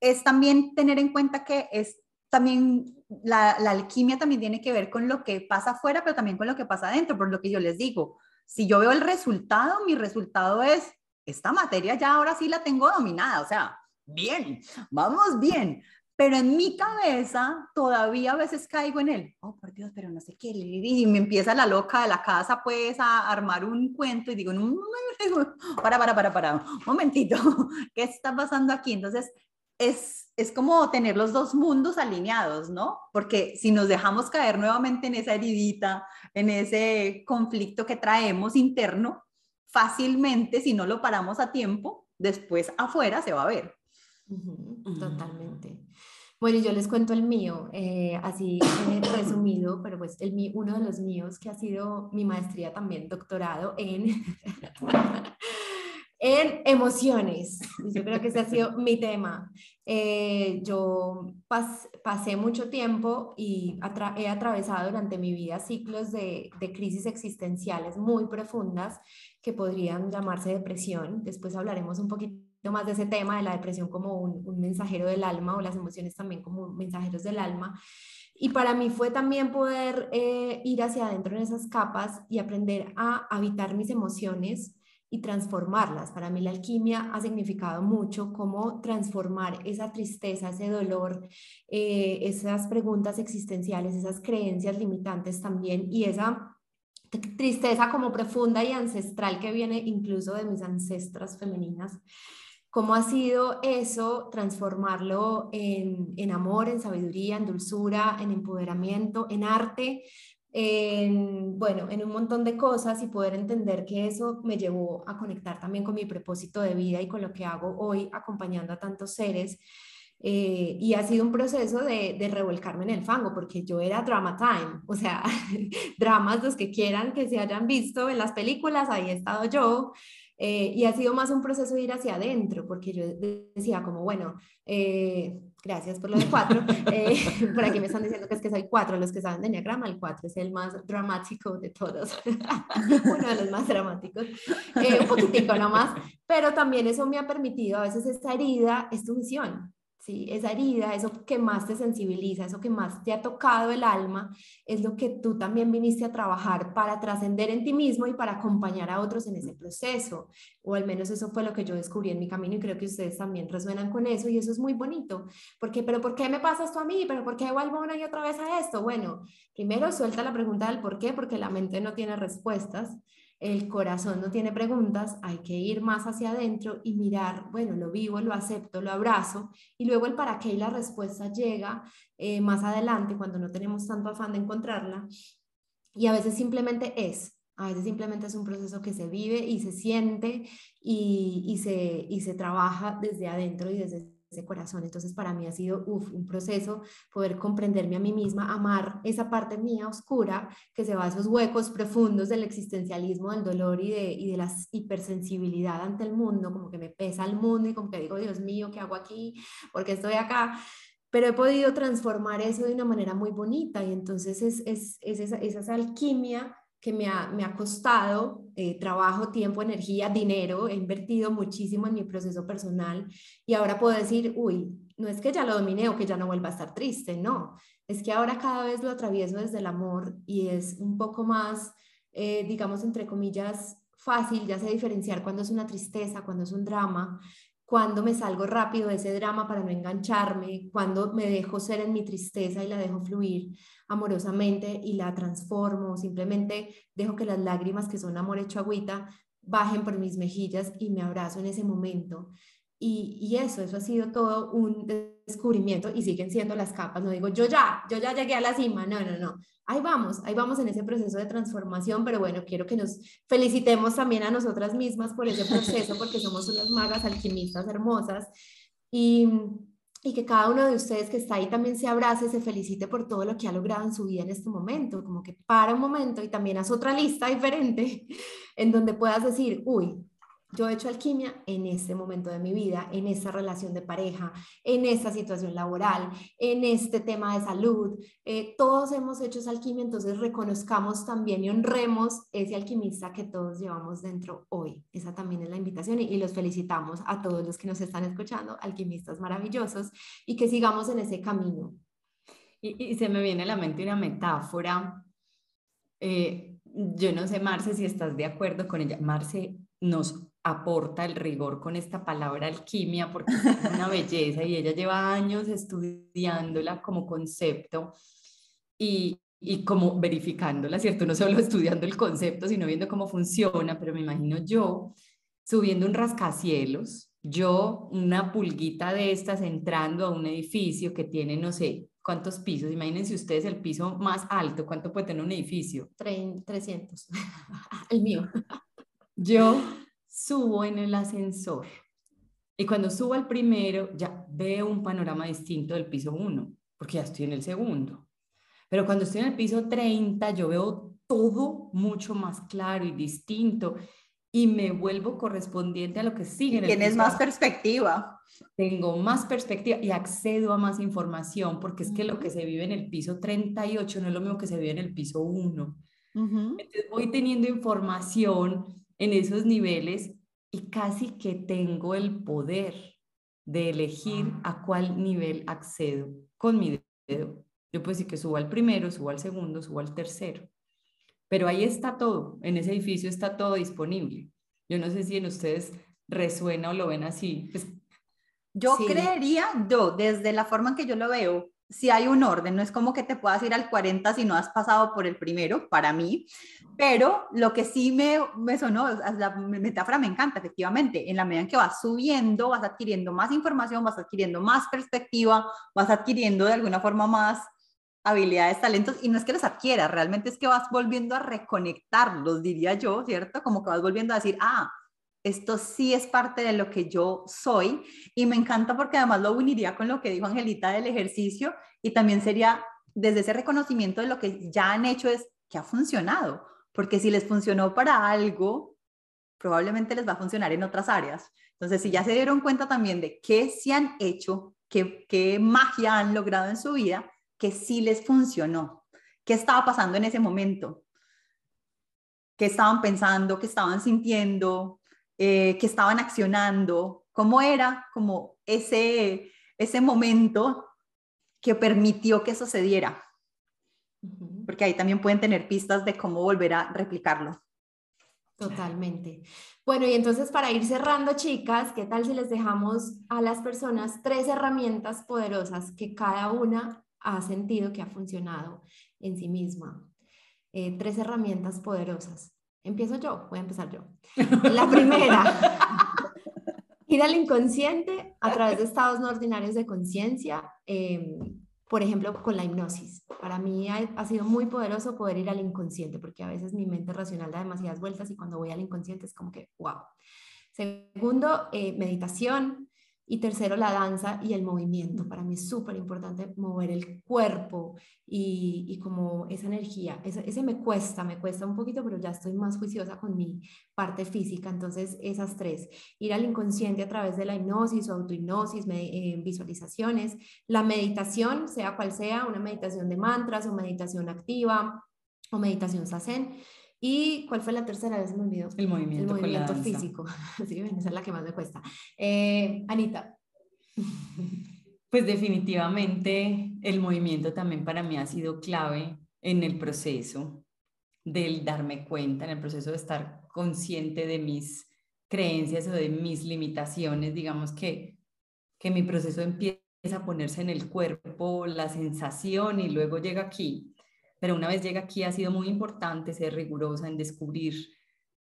es también tener en cuenta que es también la, la, alquimia también tiene que ver con lo que pasa afuera, pero también con lo que pasa adentro, por lo que yo les digo. Si yo veo el resultado, mi resultado es, esta materia ya ahora sí la tengo dominada, o sea, bien, vamos bien. Pero en mi cabeza todavía a veces caigo en él, oh por Dios, pero no sé qué, y me empieza la loca de la casa pues a armar un cuento y digo, para, para, para, para, un momentito, ¿qué está pasando aquí? Entonces, es, es como tener los dos mundos alineados, ¿no? Porque si nos dejamos caer nuevamente en esa heridita, en ese conflicto que traemos interno, fácilmente, si no lo paramos a tiempo, después afuera se va a ver. Totalmente. Bueno, yo les cuento el mío, eh, así resumido, pero pues el mío, uno de los míos que ha sido mi maestría también, doctorado en, en emociones. Yo creo que ese ha sido mi tema. Eh, yo pasé mucho tiempo y he atravesado durante mi vida ciclos de, de crisis existenciales muy profundas que podrían llamarse depresión. Después hablaremos un poquito más de ese tema de la depresión como un, mensajero del alma o las emociones también como mensajeros del alma. Y para mí fue también poder eh, ir hacia adentro en esas capas y aprender a habitar mis emociones y transformarlas. Para mí la alquimia ha significado mucho cómo transformar esa tristeza, ese dolor, eh, esas preguntas existenciales, esas creencias limitantes también y esa tristeza como profunda y ancestral que viene incluso de mis ancestras femeninas ¿Cómo ha sido eso transformarlo en, en, amor, en sabiduría, en dulzura, en empoderamiento, en arte, en, bueno, en un montón de cosas y poder entender que eso me llevó a conectar también con mi propósito de vida y con lo que hago hoy acompañando a tantos seres? Eh, y ha sido un proceso de, de, revolcarme en el fango, porque yo era drama time, o sea, dramas los que quieran que se hayan visto en las películas, ahí he estado yo, eh, y ha sido más un proceso de ir hacia adentro, porque yo decía como, bueno, eh, gracias por lo de cuatro. Eh, por aquí me están diciendo que es que soy cuatro, los que saben de Enneagrama, el cuatro es el más dramático de todos, uno de los más dramáticos, un poquitico nomás, pero también eso me ha permitido, a veces esta herida es tu misión, ¿sí? Esa herida, eso que más te sensibiliza, eso que más te ha tocado el alma, es lo que tú también viniste a trabajar para trascender en ti mismo y para acompañar a otros en ese proceso. O al menos eso fue lo que yo descubrí en mi camino y creo que ustedes también resuenan con eso y eso es muy bonito. Porque, pero ¿por qué me pasa esto a mí? ¿Pero por qué vuelvo una y otra vez a esto? Bueno, primero suelta la pregunta del por qué, porque la mente no tiene respuestas. El corazón no tiene preguntas, hay que ir más hacia adentro y mirar, bueno, lo vivo, lo acepto, lo abrazo, y luego el para qué y la respuesta llega eh, más adelante cuando no tenemos tanto afán de encontrarla, y a veces simplemente es, a veces simplemente es un proceso que se vive y se siente y, se, y se trabaja desde adentro y desde ese corazón. Entonces para mí ha sido un proceso poder comprenderme a mí misma, amar esa parte mía oscura que se va a esos huecos profundos del existencialismo, del dolor y de, y de la hipersensibilidad ante el mundo, como que me pesa el mundo y como que digo, Dios mío, ¿qué hago aquí? porque estoy acá? Pero he podido transformar eso de una manera muy bonita y entonces es, es, es esa, esa alquimia que me ha, me ha costado eh, trabajo, tiempo, energía, dinero, he invertido muchísimo en mi proceso personal y ahora puedo decir, uy, no es que ya lo domine o que ya no vuelva a estar triste, no, es que ahora cada vez lo atravieso desde el amor y es un poco más, eh, digamos, entre comillas, fácil, ya sé diferenciar cuando es una tristeza, cuando es un drama, cuando me salgo rápido de ese drama para no engancharme, cuando me dejo ser en mi tristeza y la dejo fluir amorosamente y la transformo, simplemente dejo que las lágrimas que son amor hecho agüita bajen por mis mejillas y me abrazo en ese momento. Y, y, eso, eso ha sido todo un descubrimiento y siguen siendo las capas. No digo, yo ya, yo ya llegué a la cima. No, no, no. Ahí vamos, ahí vamos en ese proceso de transformación, pero bueno, quiero que nos felicitemos también a nosotras mismas por ese proceso, porque somos unas magas alquimistas hermosas. Y, y que cada uno de ustedes que está ahí también se abrace, se felicite por todo lo que ha logrado en su vida en este momento, como que para un momento y también haz otra lista diferente en donde puedas decir, uy, yo he hecho alquimia en este momento de mi vida, en esa relación de pareja, en esta situación laboral, en este tema de salud. Eh, todos hemos hecho esa alquimia, entonces reconozcamos también y honremos ese alquimista que todos llevamos dentro hoy. Esa también es la invitación y, y los felicitamos a todos los que nos están escuchando, alquimistas maravillosos, y que sigamos en ese camino. Y, y se me viene a la mente una metáfora. Eh, yo no sé, Marce, si estás de acuerdo con ella. Marce nos aporta el rigor con esta palabra alquimia porque es una belleza y ella lleva años estudiándola como concepto y, y como verificándola, ¿cierto? No solo estudiando el concepto, sino viendo cómo funciona, pero me imagino yo subiendo un rascacielos, yo una pulguita de estas entrando a un edificio que tiene, no sé, ¿cuántos pisos? Imagínense ustedes el piso más alto, ¿cuánto puede tener un edificio? 300, el mío. Yo subo en el ascensor y cuando subo al primero ya veo un panorama distinto del piso 1, porque ya estoy en el segundo. Pero cuando estoy en el piso 30 yo veo todo mucho más claro y distinto y me vuelvo correspondiente a lo que sigue. Tienes más perspectiva. Tengo más perspectiva y accedo a más información porque es que lo que se vive en el piso 38 no es lo mismo que se vive en el piso 1. Entonces voy teniendo información en esos niveles y casi que tengo el poder de elegir a cuál nivel accedo con mi dedo. Yo puedo decir que subo al primero, subo al segundo, subo al tercero. Pero ahí está todo, en ese edificio está todo disponible. Yo no sé si en ustedes resuena o lo ven así. Pues yo creería, yo, desde la forma en que yo lo veo, si hay un orden, no es como que te puedas ir al 40 si no has pasado por el primero, para mí, pero lo que sí me, me sonó, la metáfora me encanta, efectivamente, en la medida en que vas subiendo, vas adquiriendo más información, vas adquiriendo más perspectiva, vas adquiriendo de alguna forma más habilidades, talentos, y no es que los adquieras, realmente es que vas volviendo a reconectarlos, diría yo, ¿cierto? Como que vas volviendo a decir, ah, esto sí es parte de lo que yo soy y me encanta porque además lo uniría con lo que dijo Angelita del ejercicio y también sería desde ese reconocimiento de lo que ya han hecho es que ha funcionado, porque si les funcionó para algo, probablemente les va a funcionar en otras áreas. Entonces, si ya se dieron cuenta también de qué se han hecho, qué, qué magia han logrado en su vida, que sí les funcionó, qué estaba pasando en ese momento, qué estaban pensando, qué estaban sintiendo, eh, que estaban accionando, cómo era como ese, ese momento que permitió que sucediera. Porque ahí también pueden tener pistas de cómo volver a replicarlo. Totalmente. Bueno, y entonces para ir cerrando, chicas, ¿qué tal si les dejamos a las personas tres herramientas poderosas que cada una ha sentido que ha funcionado en sí misma? Eh, tres herramientas poderosas Empiezo yo, voy a empezar yo. La primera, ir al inconsciente a través de estados no ordinarios de conciencia, em, por ejemplo, con la hipnosis. Para mí ha, sido muy poderoso poder ir al inconsciente, porque a veces mi mente racional da demasiadas vueltas y cuando voy al inconsciente es como que, wow. Segundo, eh, meditación. Y tercero, la danza y el movimiento. Para mí es súper importante mover el cuerpo y, y como esa energía. Ese, ese, me cuesta, me cuesta un poquito, pero ya estoy más juiciosa con mi parte física. Entonces, esas tres. Ir al inconsciente a través de la hipnosis o autohipnosis, eh, visualizaciones. La meditación, sea cual sea, una meditación de mantras o meditación activa o meditación sasen ¿Y cuál fue la tercera vez? Me olvidó. El movimiento, el movimiento físico. sí, esa es la que más me cuesta. Eh, Anita. Pues definitivamente el movimiento también para mí ha sido clave en el proceso del darme cuenta, en el proceso de estar consciente de mis creencias o de mis limitaciones, digamos que, que mi proceso empieza a ponerse en el cuerpo, la sensación y luego llega aquí pero una vez llega aquí ha sido muy importante ser rigurosa en descubrir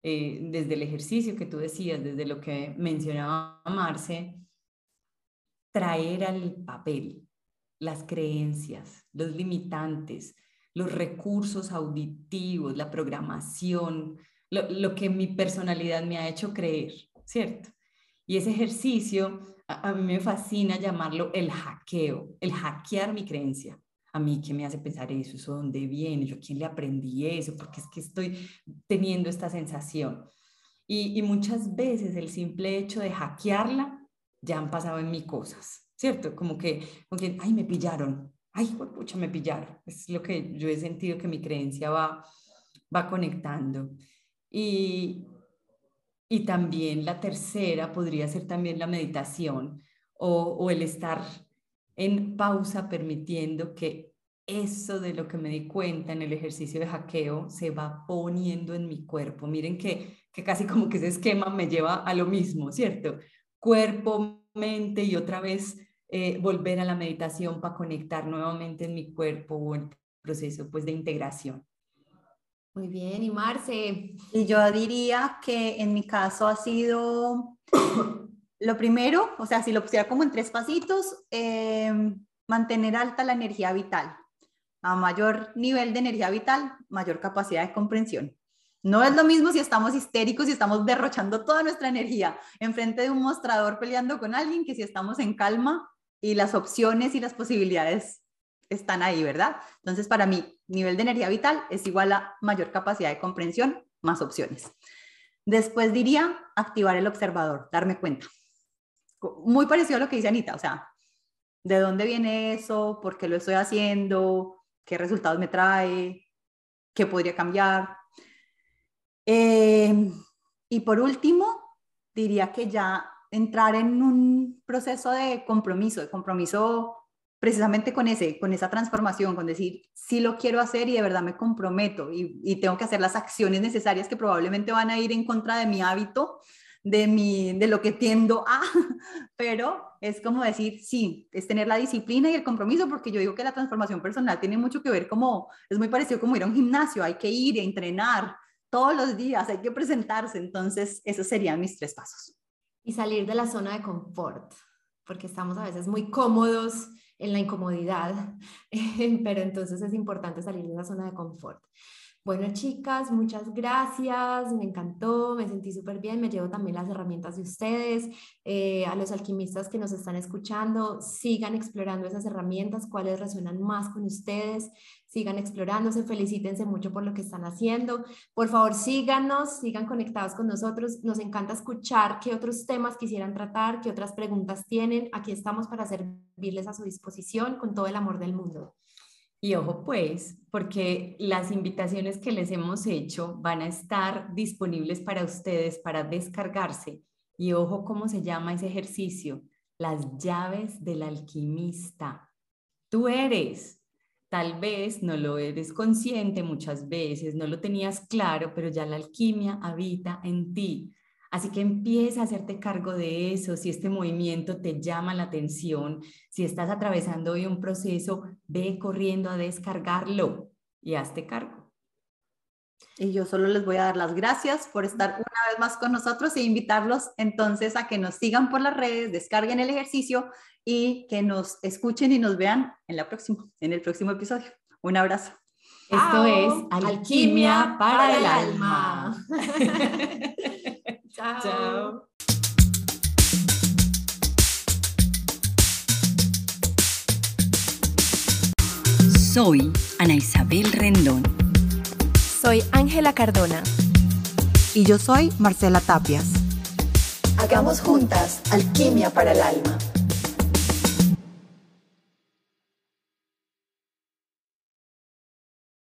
eh, desde el ejercicio que tú decías, desde lo que mencionaba Marce, traer al papel las creencias, los limitantes, los recursos auditivos, la programación, lo, lo que mi personalidad me ha hecho creer, ¿cierto? Y ese ejercicio, a, a, mí me fascina llamarlo el hackeo, el hackear mi creencia a mí qué me hace pensar eso, eso dónde viene, yo quién le aprendí eso, porque es que estoy teniendo esta sensación. Y, muchas veces el simple hecho de hackearla ya han pasado en mí cosas, ¿cierto? Como que, como que ay, me pillaron, ay, pucha, me pillaron. Es lo que yo he sentido que mi creencia va, va conectando. Y, y también la tercera podría ser también la meditación o el estar en pausa permitiendo que eso de lo que me di cuenta en el ejercicio de hackeo se va poniendo en mi cuerpo. Miren que, que casi como que ese esquema me lleva a lo mismo, ¿cierto? Cuerpo, mente y otra vez eh, volver a la meditación para conectar nuevamente en mi cuerpo o el proceso pues de integración. Muy bien, y Marce. Y yo diría que en mi caso ha sido lo primero, o sea, si lo pusiera como en tres pasitos, eh, mantener alta la energía vital. A mayor nivel de energía vital, mayor capacidad de comprensión. No es lo mismo si estamos histéricos y estamos derrochando toda nuestra energía enfrente de un mostrador peleando con alguien que si estamos en calma y las opciones y las posibilidades están ahí, ¿verdad? Entonces, para mí, nivel de energía vital es igual a mayor capacidad de comprensión más opciones. Después diría activar el observador, darme cuenta muy parecido a lo que dice Anita, o sea, ¿de dónde viene eso? ¿Por qué lo estoy haciendo? ¿Qué resultados me trae? ¿Qué podría cambiar? Eh, y por último, diría que ya entrar en un proceso de compromiso, de compromiso precisamente con ese, con esa transformación, con decir, sí lo quiero hacer y de verdad me comprometo y tengo que hacer las acciones necesarias que probablemente van a ir en contra de mi hábito, de, mi, de lo que tiendo a, pero es como decir, sí, es tener la disciplina y el compromiso, porque yo digo que la transformación personal tiene mucho que ver como, es muy parecido como ir a un gimnasio, hay que ir a entrenar todos los días, hay que presentarse, entonces esos serían mis tres pasos. Y salir de la zona de confort, porque estamos a veces muy cómodos en la incomodidad, pero entonces es importante salir de la zona de confort. Bueno, chicas, muchas gracias, me encantó, me sentí súper bien, me llevo también las herramientas de ustedes, eh, a los alquimistas que nos están escuchando, sigan explorando esas herramientas, cuáles resuenan más con ustedes, sigan explorándose, felicítense mucho por lo que están haciendo, por favor síganos, sigan conectados con nosotros, nos encanta escuchar qué otros temas quisieran tratar, qué otras preguntas tienen, aquí estamos para servirles a su disposición con todo el amor del mundo. Y ojo pues, porque las invitaciones que les hemos hecho van a estar disponibles para ustedes para descargarse. Y ojo cómo se llama ese ejercicio, las llaves del alquimista. Tú eres, tal vez no lo eres consciente muchas veces, no lo tenías claro, pero ya la alquimia habita en ti. Así que empieza a hacerte cargo de eso. Si este movimiento te llama la atención, si estás atravesando hoy un proceso, ve corriendo a descargarlo y hazte cargo. Y yo solo les voy a dar las gracias por estar una vez más con nosotros e invitarlos entonces a que nos sigan por las redes, descarguen el ejercicio y que nos escuchen y nos vean en la próxima, en el próximo episodio. Un abrazo. Esto es Alquimia para el alma. Chao. Chao. Soy Ana Isabel Rendón. Soy Ángela Cardona. Y yo soy Marcela Tapias. Hagamos juntas alquimia para el alma.